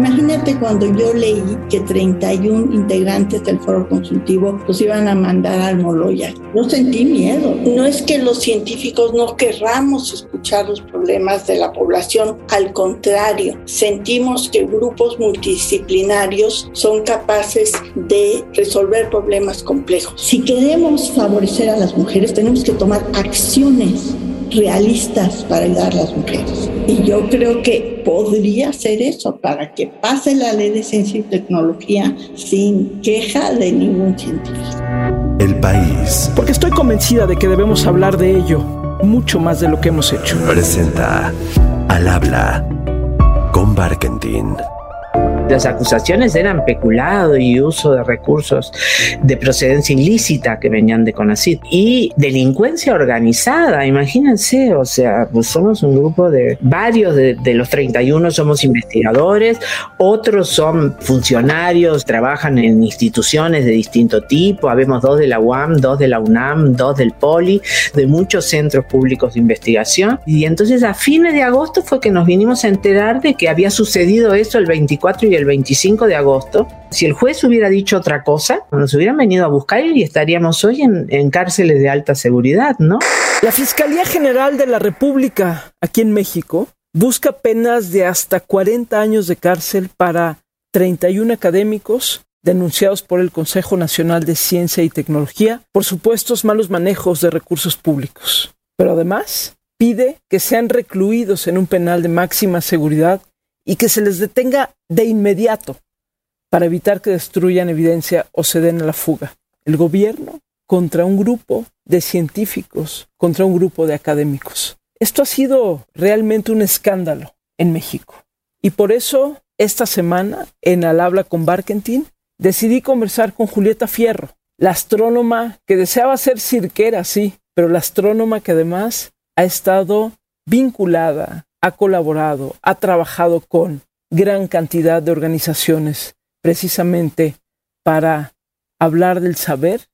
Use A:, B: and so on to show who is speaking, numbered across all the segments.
A: Imagínate cuando yo leí que 31 integrantes del foro consultivo los iban a mandar al Moloya. Yo sentí miedo. No es que los científicos no querramos escuchar los problemas de la población, al contrario, sentimos que grupos multidisciplinarios son capaces de resolver problemas complejos. Si queremos favorecer a las mujeres, tenemos que tomar acciones realistas para ayudar a las mujeres. Y yo creo que podría ser eso, para que pase la ley de ciencia y tecnología sin queja de ningún científico.
B: El país.
C: Porque estoy convencida de que debemos hablar de ello mucho más de lo que hemos hecho.
B: Presenta Al habla con Barkentin.
D: Las acusaciones eran peculado y uso de recursos de procedencia ilícita que venían de CONACYT y delincuencia organizada, imagínense, o sea, pues somos un grupo de varios de, de los 31 somos investigadores, otros son funcionarios, trabajan en instituciones de distinto tipo, habemos dos de la UAM, dos de la UNAM, dos del POLI, de muchos centros públicos de investigación. Y entonces a fines de agosto fue que nos vinimos a enterar de que había sucedido eso el 24 y el el 25 de agosto, si el juez hubiera dicho otra cosa, nos hubieran venido a buscar y estaríamos hoy en, en cárceles de alta seguridad, ¿no?
C: La Fiscalía General de la República, aquí en México, busca penas de hasta 40 años de cárcel para 31 académicos denunciados por el Consejo Nacional de Ciencia y Tecnología por supuestos malos manejos de recursos públicos. Pero además pide que sean recluidos en un penal de máxima seguridad y que se les detenga de inmediato para evitar que destruyan evidencia o se den a la fuga. El gobierno contra un grupo de científicos, contra un grupo de académicos. Esto ha sido realmente un escándalo en México. Y por eso, esta semana, en Al habla con Barkentin, decidí conversar con Julieta Fierro, la astrónoma que deseaba ser cirquera, sí, pero la astrónoma que además ha estado vinculada ha colaborado, ha trabajado con gran cantidad de organizaciones precisamente para hablar del saber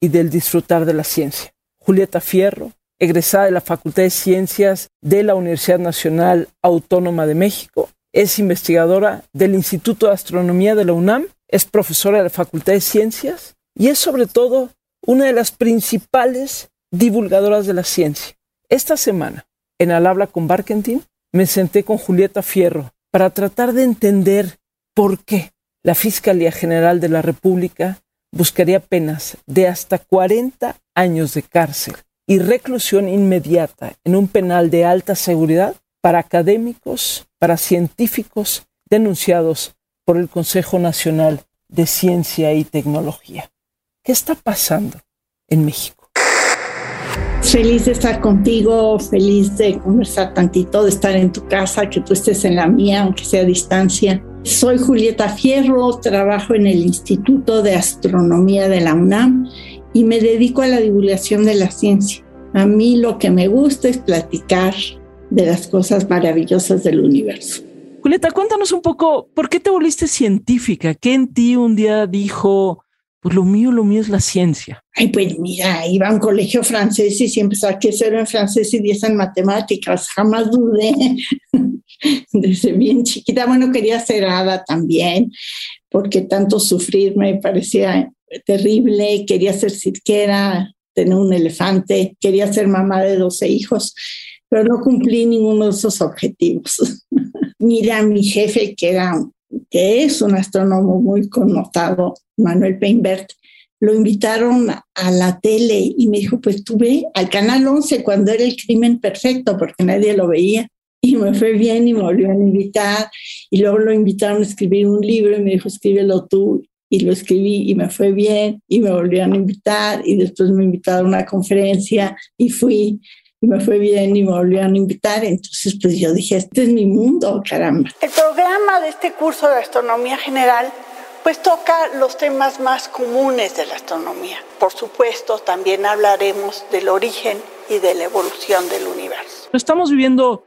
C: y del disfrutar de la ciencia. Julieta Fierro, egresada de la Facultad de Ciencias de la Universidad Nacional Autónoma de México, es investigadora del Instituto de Astronomía de la UNAM, es profesora de la Facultad de Ciencias y es sobre todo una de las principales divulgadoras de la ciencia. Esta semana, en Al habla con Barkentin, me senté con Julieta Fierro para tratar de entender por qué la Fiscalía General de la República buscaría penas de hasta 40 años de cárcel y reclusión inmediata en un penal de alta seguridad para académicos, para científicos denunciados por el Consejo Nacional de Ciencia y Tecnología. ¿Qué está pasando en México?
A: Feliz de estar contigo, feliz de conversar tantito, de estar en tu casa, que tú estés en la mía, aunque sea a distancia. Soy Julieta Fierro, trabajo en el Instituto de Astronomía de la UNAM y me dedico a la divulgación de la ciencia. A mí lo que me gusta es platicar de las cosas maravillosas del universo.
C: Julieta, cuéntanos un poco, ¿por qué te volviste científica? ¿Qué en ti un día dijo, pues lo mío, lo mío es la ciencia.
A: Ay, pues mira, iba a un colegio francés y siempre saqué cero en francés y diez en matemáticas. Jamás dudé. Desde bien chiquita, bueno, quería ser hada también, porque tanto sufrir me parecía terrible. Quería ser cirquera, tener un elefante, quería ser mamá de 12 hijos, pero no cumplí ninguno de esos objetivos. mira, mi jefe, que era que es un astrónomo muy connotado, Manuel Peinbert, lo invitaron a la tele y me dijo, pues tú ve al Canal 11 cuando era el crimen perfecto, porque nadie lo veía. Y me fue bien y me volvieron a invitar. Y luego lo invitaron a escribir un libro y me dijo, escríbelo tú. Y lo escribí y me fue bien y me volvieron a invitar. Y después me invitaron a una conferencia y fui y me fue bien y me volvieron a invitar. Entonces, pues yo dije, este es mi mundo, caramba. El programa de este curso de astronomía general pues toca los temas más comunes de la astronomía. Por supuesto, también hablaremos del origen y de la evolución del universo.
C: Estamos viviendo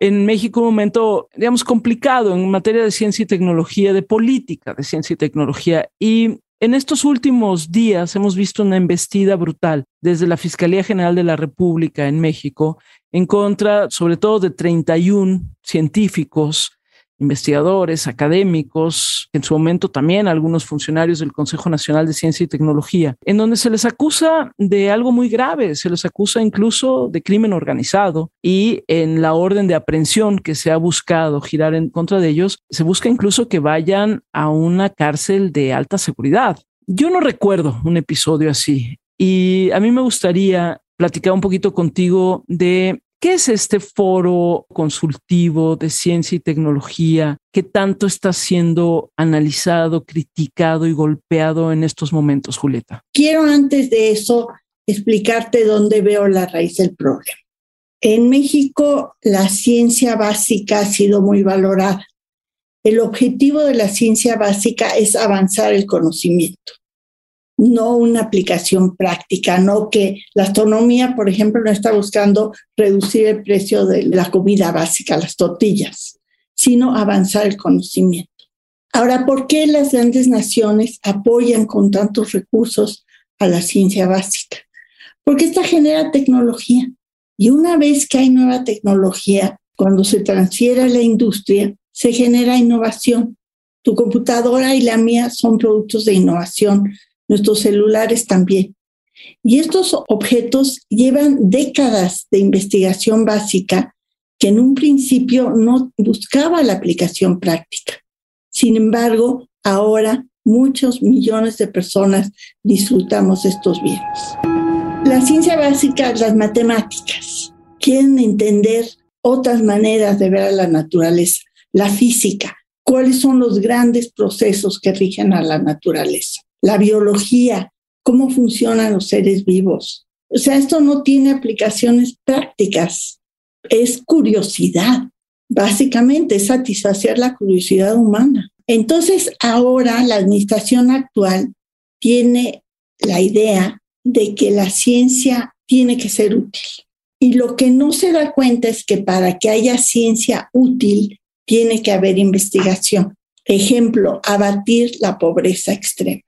C: en México un momento, digamos, complicado en materia de ciencia y tecnología, de política de ciencia y tecnología. Y en estos últimos días hemos visto una embestida brutal desde la Fiscalía General de la República en México en contra, sobre todo, de 31 científicos investigadores, académicos, en su momento también algunos funcionarios del Consejo Nacional de Ciencia y Tecnología, en donde se les acusa de algo muy grave, se les acusa incluso de crimen organizado y en la orden de aprehensión que se ha buscado girar en contra de ellos, se busca incluso que vayan a una cárcel de alta seguridad. Yo no recuerdo un episodio así y a mí me gustaría platicar un poquito contigo de ¿Qué es este foro consultivo de ciencia y tecnología que tanto está siendo analizado, criticado y golpeado en estos momentos, Julieta?
A: Quiero antes de eso explicarte dónde veo la raíz del problema. En México, la ciencia básica ha sido muy valorada. El objetivo de la ciencia básica es avanzar el conocimiento no una aplicación práctica, no que la astronomía, por ejemplo, no está buscando reducir el precio de la comida básica, las tortillas, sino avanzar el conocimiento. Ahora, ¿por qué las grandes naciones apoyan con tantos recursos a la ciencia básica? Porque esta genera tecnología. Y una vez que hay nueva tecnología, cuando se transfiere a la industria, se genera innovación. Tu computadora y la mía son productos de innovación nuestros celulares también. Y estos objetos llevan décadas de investigación básica que en un principio no buscaba la aplicación práctica. Sin embargo, ahora muchos millones de personas disfrutamos estos bienes. La ciencia básica, las matemáticas, quieren entender otras maneras de ver a la naturaleza, la física, cuáles son los grandes procesos que rigen a la naturaleza la biología, cómo funcionan los seres vivos. O sea, esto no tiene aplicaciones prácticas, es curiosidad, básicamente es satisfacer la curiosidad humana. Entonces, ahora la administración actual tiene la idea de que la ciencia tiene que ser útil. Y lo que no se da cuenta es que para que haya ciencia útil, tiene que haber investigación. Ejemplo, abatir la pobreza extrema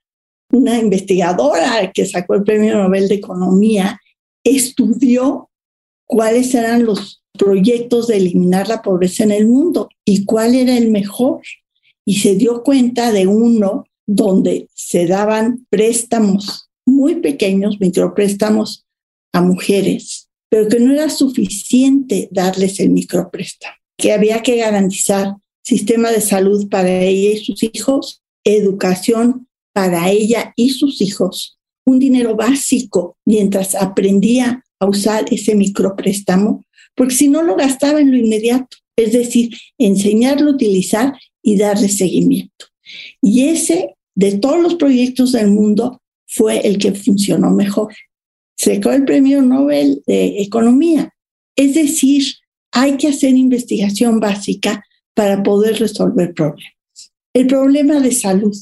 A: una investigadora que sacó el Premio Nobel de Economía, estudió cuáles eran los proyectos de eliminar la pobreza en el mundo y cuál era el mejor. Y se dio cuenta de uno donde se daban préstamos muy pequeños, micropréstamos a mujeres, pero que no era suficiente darles el micropréstamo, que había que garantizar sistema de salud para ella y sus hijos, educación para ella y sus hijos un dinero básico mientras aprendía a usar ese micropréstamo, porque si no lo gastaba en lo inmediato, es decir, enseñarlo a utilizar y darle seguimiento. Y ese, de todos los proyectos del mundo, fue el que funcionó mejor. Se el premio Nobel de Economía. Es decir, hay que hacer investigación básica para poder resolver problemas. El problema de salud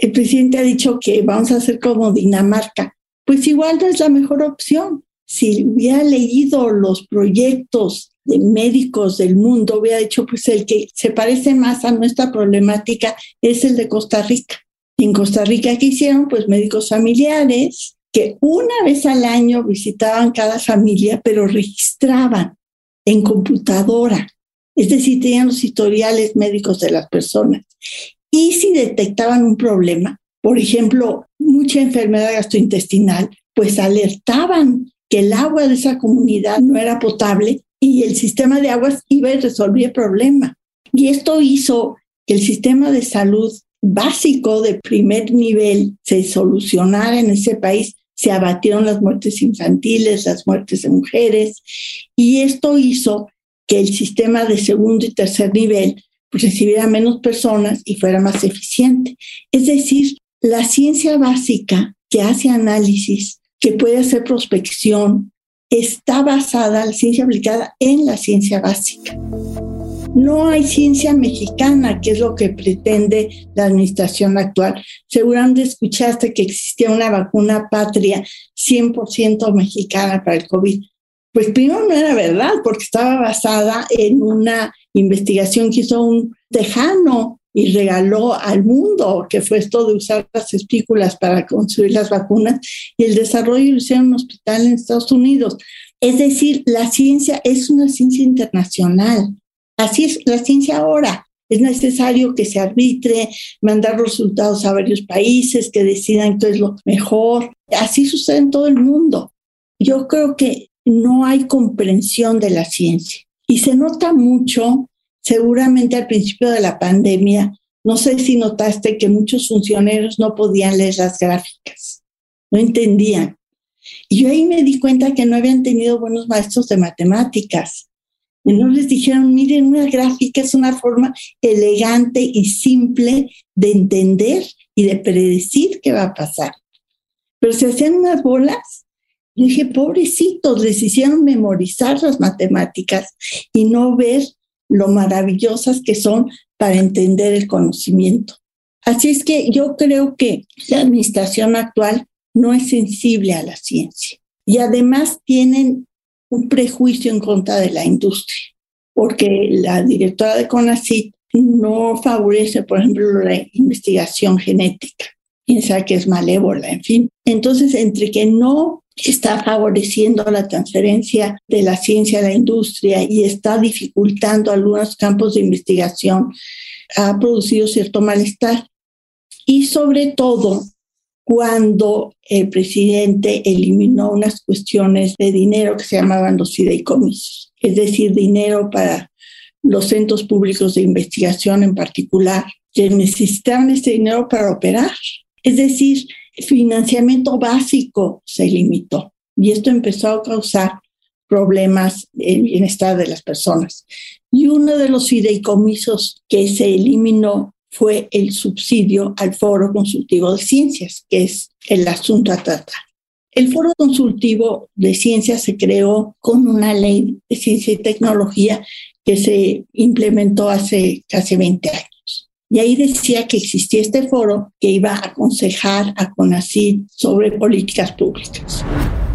A: el presidente ha dicho que vamos a hacer como Dinamarca. Pues igual no es la mejor opción. Si hubiera leído los proyectos de médicos del mundo, hubiera dicho, pues el que se parece más a nuestra problemática es el de Costa Rica. En Costa Rica, ¿qué hicieron? Pues médicos familiares que una vez al año visitaban cada familia, pero registraban en computadora. Es decir, tenían los historiales médicos de las personas. Y si detectaban un problema, por ejemplo, mucha enfermedad gastrointestinal, pues alertaban que el agua de esa comunidad no era potable y el sistema de aguas iba a resolver el problema. Y esto hizo que el sistema de salud básico de primer nivel se solucionara en ese país. Se abatieron las muertes infantiles, las muertes de mujeres, y esto hizo que el sistema de segundo y tercer nivel recibiera menos personas y fuera más eficiente. Es decir, la ciencia básica que hace análisis, que puede hacer prospección, está basada, la ciencia aplicada, en la ciencia básica. No hay ciencia mexicana, que es lo que pretende la administración actual. Seguramente escuchaste que existía una vacuna patria 100% mexicana para el COVID. Pues primero no era verdad, porque estaba basada en una investigación que hizo un tejano y regaló al mundo, que fue esto de usar las espículas para construir las vacunas, y el desarrollo lo hicieron un hospital en Estados Unidos. Es decir, la ciencia es una ciencia internacional. Así es la ciencia ahora. Es necesario que se arbitre, mandar resultados a varios países que decidan qué es lo mejor. Así sucede en todo el mundo. Yo creo que no hay comprensión de la ciencia y se nota mucho, seguramente al principio de la pandemia, no sé si notaste que muchos funcionarios no podían leer las gráficas, no entendían. Y yo ahí me di cuenta que no habían tenido buenos maestros de matemáticas. Y no les dijeron, miren, una gráfica es una forma elegante y simple de entender y de predecir qué va a pasar. Pero se hacían unas bolas. Yo dije, pobrecitos, les hicieron memorizar las matemáticas y no ver lo maravillosas que son para entender el conocimiento. Así es que yo creo que la administración actual no es sensible a la ciencia y además tienen un prejuicio en contra de la industria, porque la directora de CONACYT no favorece, por ejemplo, la investigación genética, piensa que es malévola, en fin. Entonces, entre que no está favoreciendo la transferencia de la ciencia a la industria y está dificultando algunos campos de investigación, ha producido cierto malestar. Y sobre todo, cuando el presidente eliminó unas cuestiones de dinero que se llamaban los fideicomisos, es decir, dinero para los centros públicos de investigación en particular, que necesitaban ese dinero para operar. Es decir, financiamiento básico se limitó y esto empezó a causar problemas en bienestar de las personas. Y uno de los fideicomisos que se eliminó fue el subsidio al Foro Consultivo de Ciencias, que es el asunto a tratar. El Foro Consultivo de Ciencias se creó con una ley de ciencia y tecnología que se implementó hace casi 20 años. Y ahí decía que existía este foro que iba a aconsejar a CONACYT sobre políticas públicas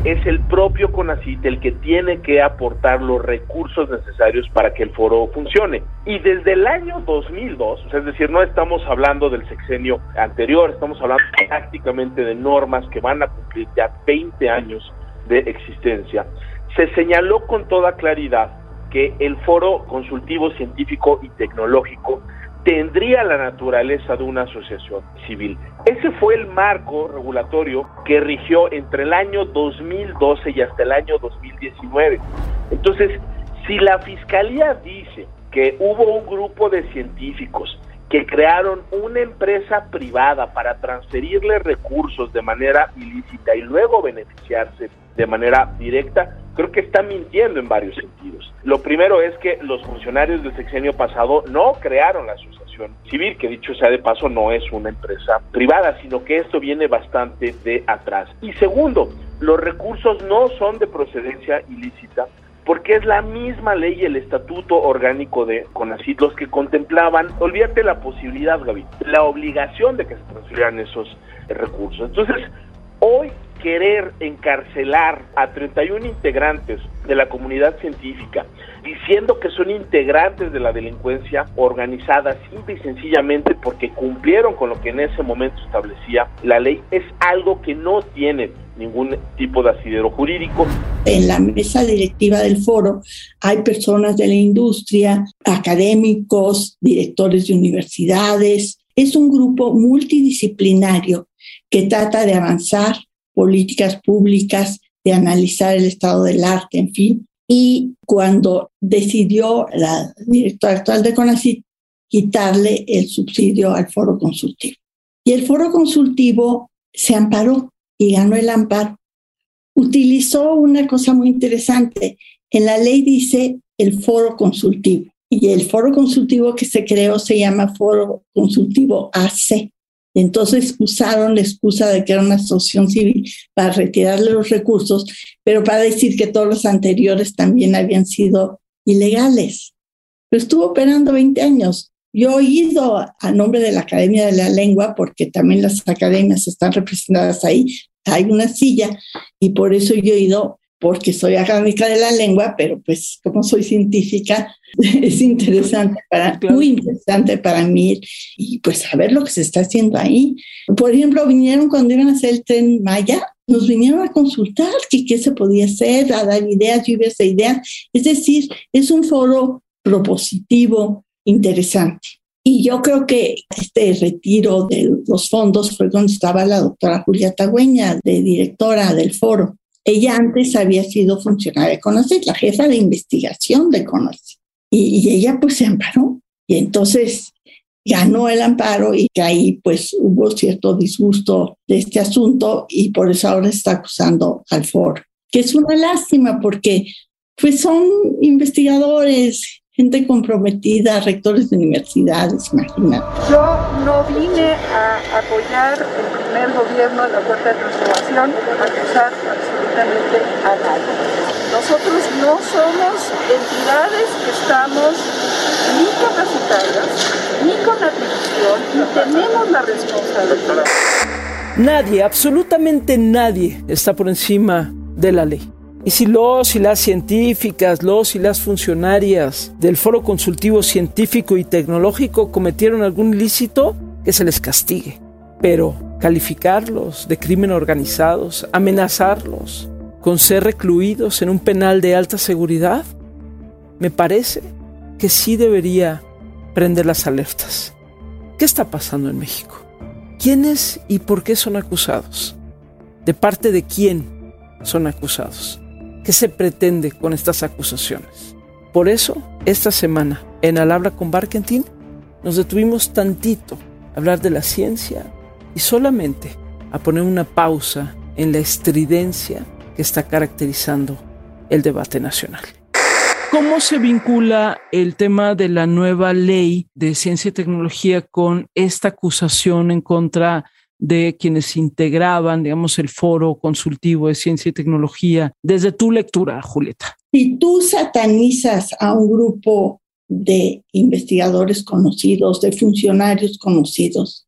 E: es el propio CONACIT el que tiene que aportar los recursos necesarios para que el foro funcione. Y desde el año 2002, es decir, no estamos hablando del sexenio anterior, estamos hablando prácticamente de normas que van a cumplir ya 20 años de existencia, se señaló con toda claridad que el foro consultivo científico y tecnológico tendría la naturaleza de una asociación civil. Ese fue el marco regulatorio que rigió entre el año 2012 y hasta el año 2019. Entonces, si la Fiscalía dice que hubo un grupo de científicos que crearon una empresa privada para transferirle recursos de manera ilícita y luego beneficiarse de manera directa, creo que está mintiendo en varios sentidos. Lo primero es que los funcionarios del sexenio pasado no crearon la asociación civil, que dicho sea de paso no es una empresa privada, sino que esto viene bastante de atrás. Y segundo, los recursos no son de procedencia ilícita, porque es la misma ley el estatuto orgánico de CONACYT los que contemplaban, olvídate la posibilidad, Gaby, la obligación de que se transfieran esos recursos. Entonces, hoy querer encarcelar a 31 integrantes de la comunidad científica diciendo que son integrantes de la delincuencia organizada simple y sencillamente porque cumplieron con lo que en ese momento establecía la ley es algo que no tiene ningún tipo de asidero jurídico.
A: En la mesa directiva del foro hay personas de la industria, académicos, directores de universidades. Es un grupo multidisciplinario que trata de avanzar políticas públicas, de analizar el estado del arte, en fin. Y cuando decidió la directora actual de CONACYT quitarle el subsidio al foro consultivo. Y el foro consultivo se amparó y ganó el amparo. Utilizó una cosa muy interesante. En la ley dice el foro consultivo y el foro consultivo que se creó se llama Foro Consultivo AC. Entonces usaron la excusa de que era una asociación civil para retirarle los recursos, pero para decir que todos los anteriores también habían sido ilegales. Pero estuvo operando 20 años. Yo he ido a nombre de la Academia de la Lengua, porque también las academias están representadas ahí, hay una silla, y por eso yo he ido, porque soy académica de la lengua, pero pues como soy científica, es interesante para, muy interesante para mí y pues saber lo que se está haciendo ahí. Por ejemplo, vinieron cuando iban a hacer el tren Maya, nos vinieron a consultar qué, qué se podía hacer, a dar ideas, lluvias de ideas. Es decir, es un foro propositivo interesante. Y yo creo que este retiro de los fondos fue cuando estaba la doctora Julia Tagüeña, de directora del foro. Ella antes había sido funcionaria de CONACYT, la jefa de investigación de CONACYT. Y, y ella pues se amparó. Y entonces ganó el amparo y que ahí pues hubo cierto disgusto de este asunto y por eso ahora está acusando al foro. Que es una lástima porque pues son investigadores, gente comprometida, rectores de universidades, imagínate.
F: Yo no vine a apoyar el primer gobierno de la Cuarta Transformación, a acusar absolutamente a nadie. Nosotros no somos entidades que estamos ni capacitadas, ni con atribución, ni tenemos la responsabilidad.
C: Nadie, absolutamente nadie está por encima de la ley. Y si los y las científicas, los y las funcionarias del Foro Consultivo Científico y Tecnológico cometieron algún ilícito, que se les castigue. Pero calificarlos de crimen organizados, amenazarlos con ser recluidos en un penal de alta seguridad, me parece que sí debería prender las alertas. ¿Qué está pasando en México? ¿Quiénes y por qué son acusados? ¿De parte de quién son acusados? ¿Qué se pretende con estas acusaciones? Por eso, esta semana, en Al con Barkentin, nos detuvimos tantito a hablar de la ciencia y solamente a poner una pausa en la estridencia que está caracterizando el debate nacional. ¿Cómo se vincula el tema de la nueva ley de ciencia y tecnología con esta acusación en contra de quienes integraban, digamos, el foro consultivo de ciencia y tecnología, desde tu lectura, Julieta?
A: Si tú satanizas a un grupo de investigadores conocidos, de funcionarios conocidos,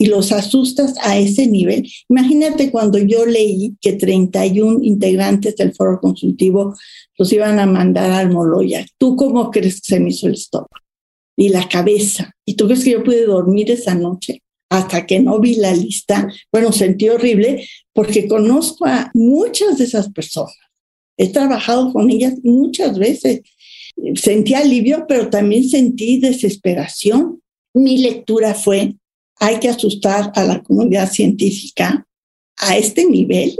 A: y los asustas a ese nivel. Imagínate cuando yo leí que 31 integrantes del foro consultivo los iban a mandar al Moloya. ¿Tú cómo crees que se me hizo el estómago? Y la cabeza. ¿Y tú crees que yo pude dormir esa noche? hasta que no vi la lista, bueno, sentí horrible porque conozco a muchas de esas personas. He trabajado con ellas muchas veces. Sentí alivio, pero también sentí desesperación. Mi lectura fue, hay que asustar a la comunidad científica a este nivel,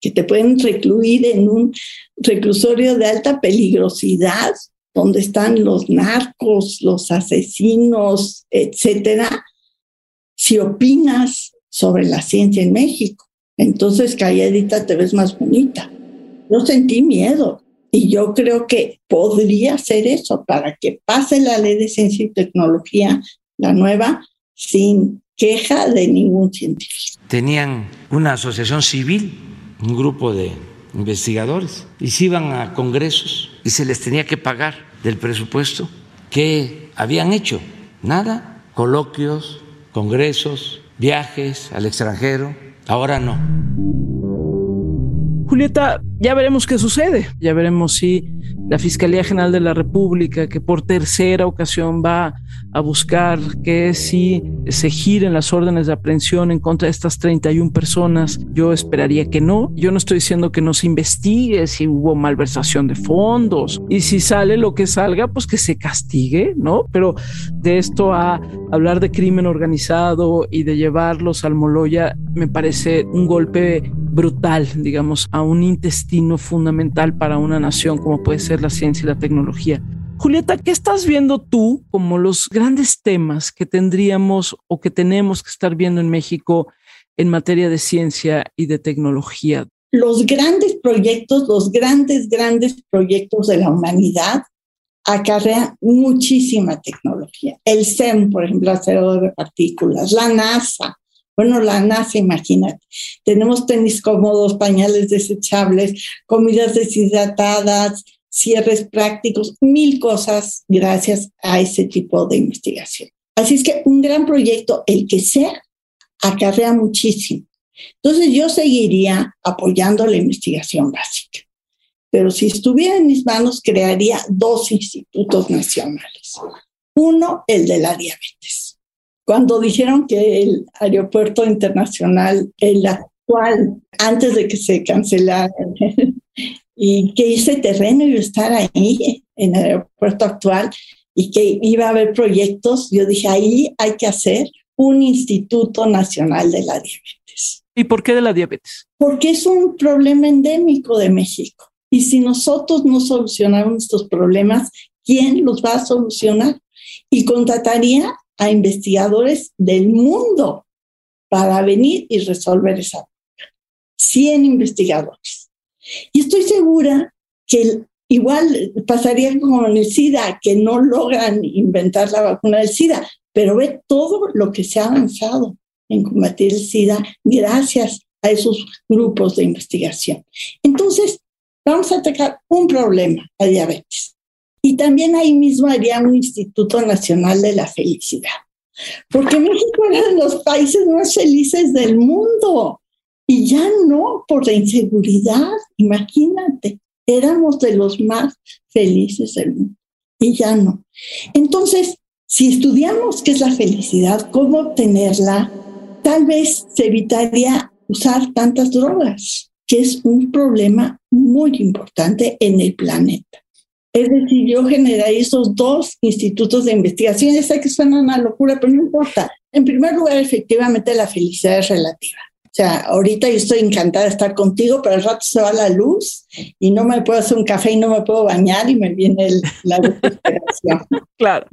A: que te pueden recluir en un reclusorio de alta peligrosidad, donde están los narcos, los asesinos, etcétera, si opinas sobre la ciencia en México. Entonces, calladita te ves más bonita. Yo sentí miedo y yo creo que podría ser eso para que pase la ley de ciencia y tecnología, la nueva, sin queja de ningún científico.
G: Tenían una asociación civil, un grupo de investigadores, y se iban a congresos y se les tenía que pagar del presupuesto que habían hecho. Nada, coloquios, congresos, viajes al extranjero, ahora no.
C: Julieta, ya veremos qué sucede, ya veremos si la Fiscalía General de la República, que por tercera ocasión va a buscar que si se giren las órdenes de aprehensión en contra de estas 31 personas, yo esperaría que no. Yo no estoy diciendo que no se investigue si hubo malversación de fondos y si sale lo que salga, pues que se castigue, ¿no? Pero de esto a hablar de crimen organizado y de llevarlos al Moloya, me parece un golpe brutal, digamos, a un intestino fundamental para una nación como puede ser la ciencia y la tecnología. Julieta, ¿qué estás viendo tú como los grandes temas que tendríamos o que tenemos que estar viendo en México en materia de ciencia y de tecnología?
A: Los grandes proyectos, los grandes, grandes proyectos de la humanidad acarrean muchísima tecnología. El CEM, por ejemplo, acelerador de partículas, la NASA. Bueno, la NASA, imagínate. Tenemos tenis cómodos, pañales desechables, comidas deshidratadas, cierres prácticos, mil cosas gracias a ese tipo de investigación. Así es que un gran proyecto, el que sea, acarrea muchísimo. Entonces yo seguiría apoyando la investigación básica. Pero si estuviera en mis manos, crearía dos institutos nacionales. Uno, el de la diabetes. Cuando dijeron que el aeropuerto internacional, el actual, antes de que se cancelara y que ese terreno iba a estar ahí en el aeropuerto actual, y que iba a haber proyectos, yo dije, ahí hay que hacer un Instituto Nacional de la Diabetes.
C: ¿Y por qué de la diabetes?
A: Porque es un problema endémico de México. Y si nosotros no solucionamos estos problemas, ¿quién los va a solucionar? Y contrataría a investigadores del mundo para venir y resolver esa 100 investigadores. Y estoy segura que igual pasaría como en el SIDA, que no logran inventar la vacuna del SIDA, pero ve todo lo que se ha avanzado en combatir el SIDA gracias a esos grupos de investigación. Entonces, vamos a atacar un problema, la diabetes. Y también ahí mismo haría un Instituto Nacional de la Felicidad, porque México era de los países más felices del mundo y ya no por la inseguridad, imagínate, éramos de los más felices del mundo y ya no. Entonces, si estudiamos qué es la felicidad, cómo obtenerla, tal vez se evitaría usar tantas drogas, que es un problema muy importante en el planeta. Es decir, yo generé esos dos institutos de investigación. Ya sé que suena una locura, pero no importa. En primer lugar, efectivamente, la felicidad es relativa. O sea, ahorita yo estoy encantada de estar contigo, pero al rato se va la luz y no me puedo hacer un café y no me puedo bañar y me viene la desesperación.
C: claro.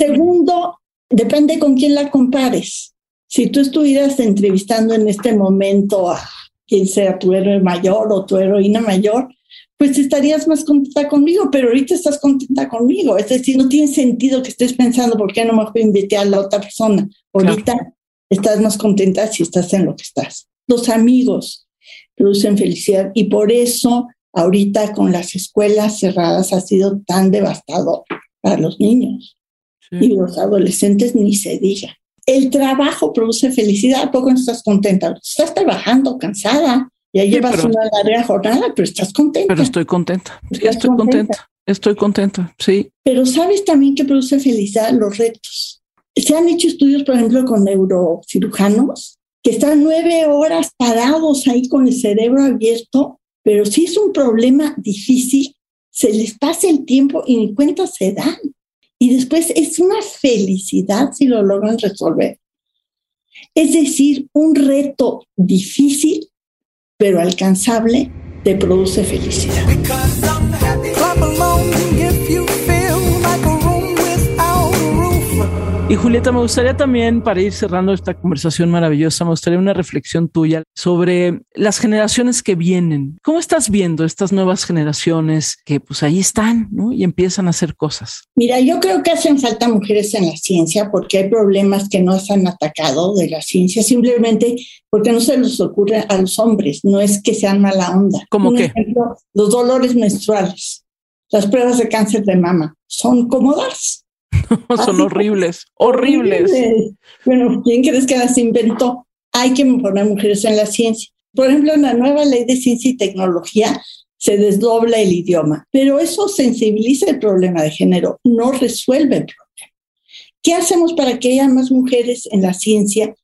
A: Segundo, depende con quién la compares. Si tú estuvieras entrevistando en este momento a quien sea tu héroe mayor o tu heroína mayor, pues estarías más contenta conmigo, pero ahorita estás contenta conmigo. Es decir, no tiene sentido que estés pensando por qué no me invitar a la otra persona. Ahorita estás más contenta si estás en lo que estás. Los amigos producen felicidad y por eso ahorita con las escuelas cerradas ha sido tan devastador para los niños y los adolescentes ni se diga. El trabajo produce felicidad, ¿a poco no estás contenta? Estás trabajando cansada, ya llevas una larga jornada, pero estás contenta.
C: Pero estoy contenta. Sí, estoy contenta? Estoy contenta, sí.
A: Pero sabes también que produce felicidad los retos. Se han hecho estudios, por ejemplo, con neurocirujanos que están nueve horas parados ahí con el cerebro abierto, pero si es un problema difícil, se les pasa el tiempo y ni cuenta se dan. Y después es una felicidad si lo logran resolver. Es decir, un reto difícil pero alcanzable, te produce felicidad.
C: Y Julieta, me gustaría también, para ir cerrando esta conversación maravillosa, me gustaría una reflexión tuya sobre las generaciones que vienen. ¿Cómo estás viendo estas nuevas generaciones que pues ahí están ¿no? y empiezan a hacer cosas?
A: Mira, yo creo que hacen falta mujeres en la ciencia porque hay problemas que no se han atacado de la ciencia, simplemente porque no se les ocurre a los hombres, no es que sean mala onda.
C: ¿Cómo qué?
A: Ejemplo, los dolores menstruales, las pruebas de cáncer de mama, son cómodas
C: Son horribles, horribles.
A: Bueno, ¿quién crees que las inventó? Hay que poner mujeres en la ciencia. Por ejemplo, en la nueva ley de ciencia y tecnología se desdobla el idioma, pero eso sensibiliza el problema de género, no resuelve el problema. ¿Qué hacemos para que haya más mujeres en la ciencia?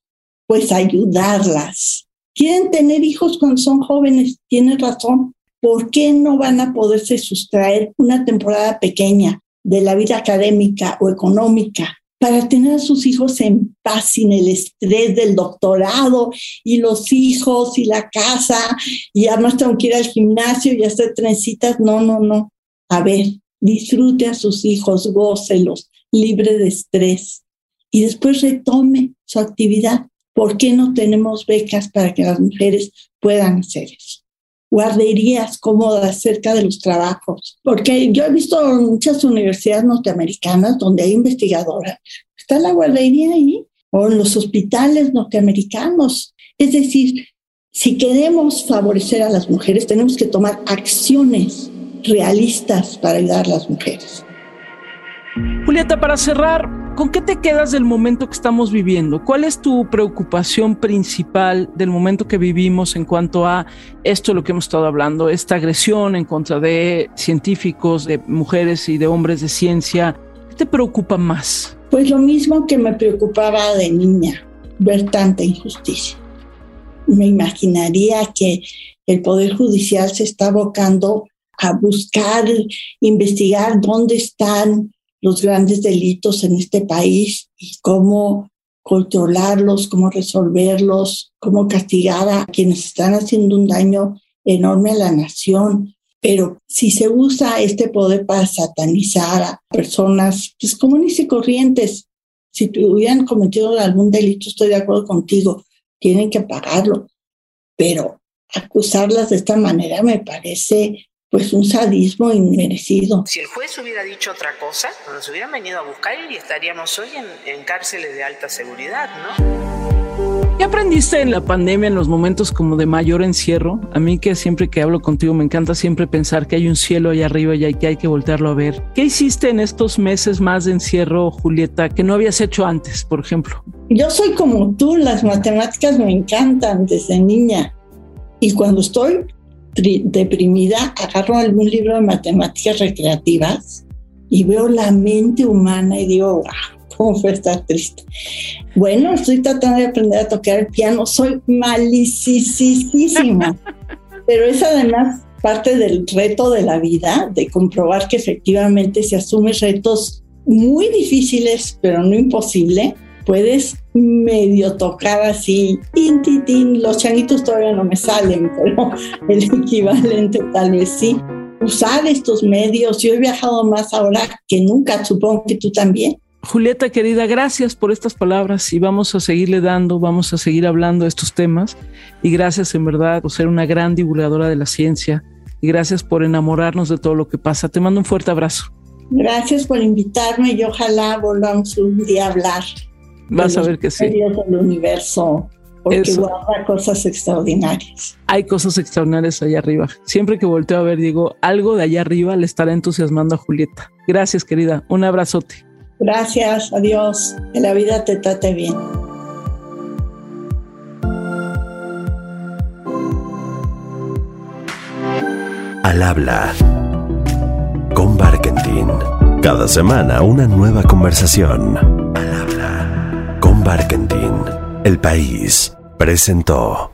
A: Pues ayudarlas. Quieren tener hijos cuando son jóvenes, tienen razón. ¿Por qué no van a poderse sustraer una temporada pequeña de la vida académica o económica para tener a sus hijos en paz sin el estrés del doctorado y los hijos y la casa y además tengo que ir al gimnasio y hacer trencitas. No, no, no. A ver, disfrute a sus hijos, gócelos, libre de estrés y después retome su actividad. ¿Por qué no tenemos becas para que las mujeres puedan hacer eso? Guarderías cómodas cerca de los trabajos, porque yo he visto muchas universidades norteamericanas donde hay investigadoras, está la guardería ahí, o en los hospitales norteamericanos. Es decir, si queremos favorecer a las mujeres, tenemos que tomar acciones realistas para ayudar a las mujeres.
C: Julieta, para cerrar, ¿Con qué te quedas del momento que estamos viviendo? ¿Cuál es tu preocupación principal del momento que vivimos en cuanto a esto lo que hemos estado hablando, esta agresión en contra de científicos, de mujeres y de hombres de ciencia? ¿Qué te preocupa más?
A: Pues lo mismo que me preocupaba de niña, ver tanta injusticia. Me imaginaría que el Poder Judicial se está abocando a buscar, investigar dónde están los grandes delitos en este país y cómo controlarlos, cómo resolverlos, cómo castigar a quienes están haciendo un daño enorme a la nación. Pero si se usa este poder para satanizar a personas pues, comunes y corrientes, si hubieran cometido algún delito, estoy de acuerdo contigo, tienen que pagarlo. Pero acusarlas de esta manera me parece pues un sadismo inmerecido.
D: Si el juez hubiera dicho otra cosa, nos hubieran venido a buscar y estaríamos hoy en, en cárceles de alta seguridad, ¿no?
C: ¿Qué aprendiste en la pandemia en los momentos como de mayor encierro? A mí que siempre que hablo contigo me encanta siempre pensar que hay un cielo allá arriba y que hay que voltearlo a ver. ¿Qué hiciste en estos meses más de encierro, Julieta, que no habías hecho antes, por ejemplo?
A: Yo soy como tú, las matemáticas me encantan desde niña. Y cuando estoy deprimida, agarro algún libro de matemáticas recreativas y veo la mente humana y digo, wow, cómo fue estar triste. Bueno, estoy tratando de aprender a tocar el piano, soy malicísima, pero es además parte del reto de la vida, de comprobar que efectivamente se asumen retos muy difíciles, pero no imposible, puedes medio tocar así, tin, tin, tin. Los changuitos todavía no me salen, pero el equivalente tal vez sí. Usar estos medios, yo he viajado más ahora que nunca, supongo que tú también.
C: Julieta, querida, gracias por estas palabras y vamos a seguirle dando, vamos a seguir hablando de estos temas y gracias en verdad por ser una gran divulgadora de la ciencia y gracias por enamorarnos de todo lo que pasa. Te mando un fuerte abrazo.
A: Gracias por invitarme y ojalá volvamos un día a hablar.
C: Vas a ver que sí.
A: del universo, porque guarda cosas extraordinarias.
C: Hay cosas extraordinarias allá arriba. Siempre que volteo a ver, digo, algo de allá arriba le estará entusiasmando a Julieta. Gracias, querida. Un abrazote.
A: Gracias, adiós. Que la vida te trate bien.
B: Al habla con Barkentin. Cada semana una nueva conversación. Barkentin. El país presentó.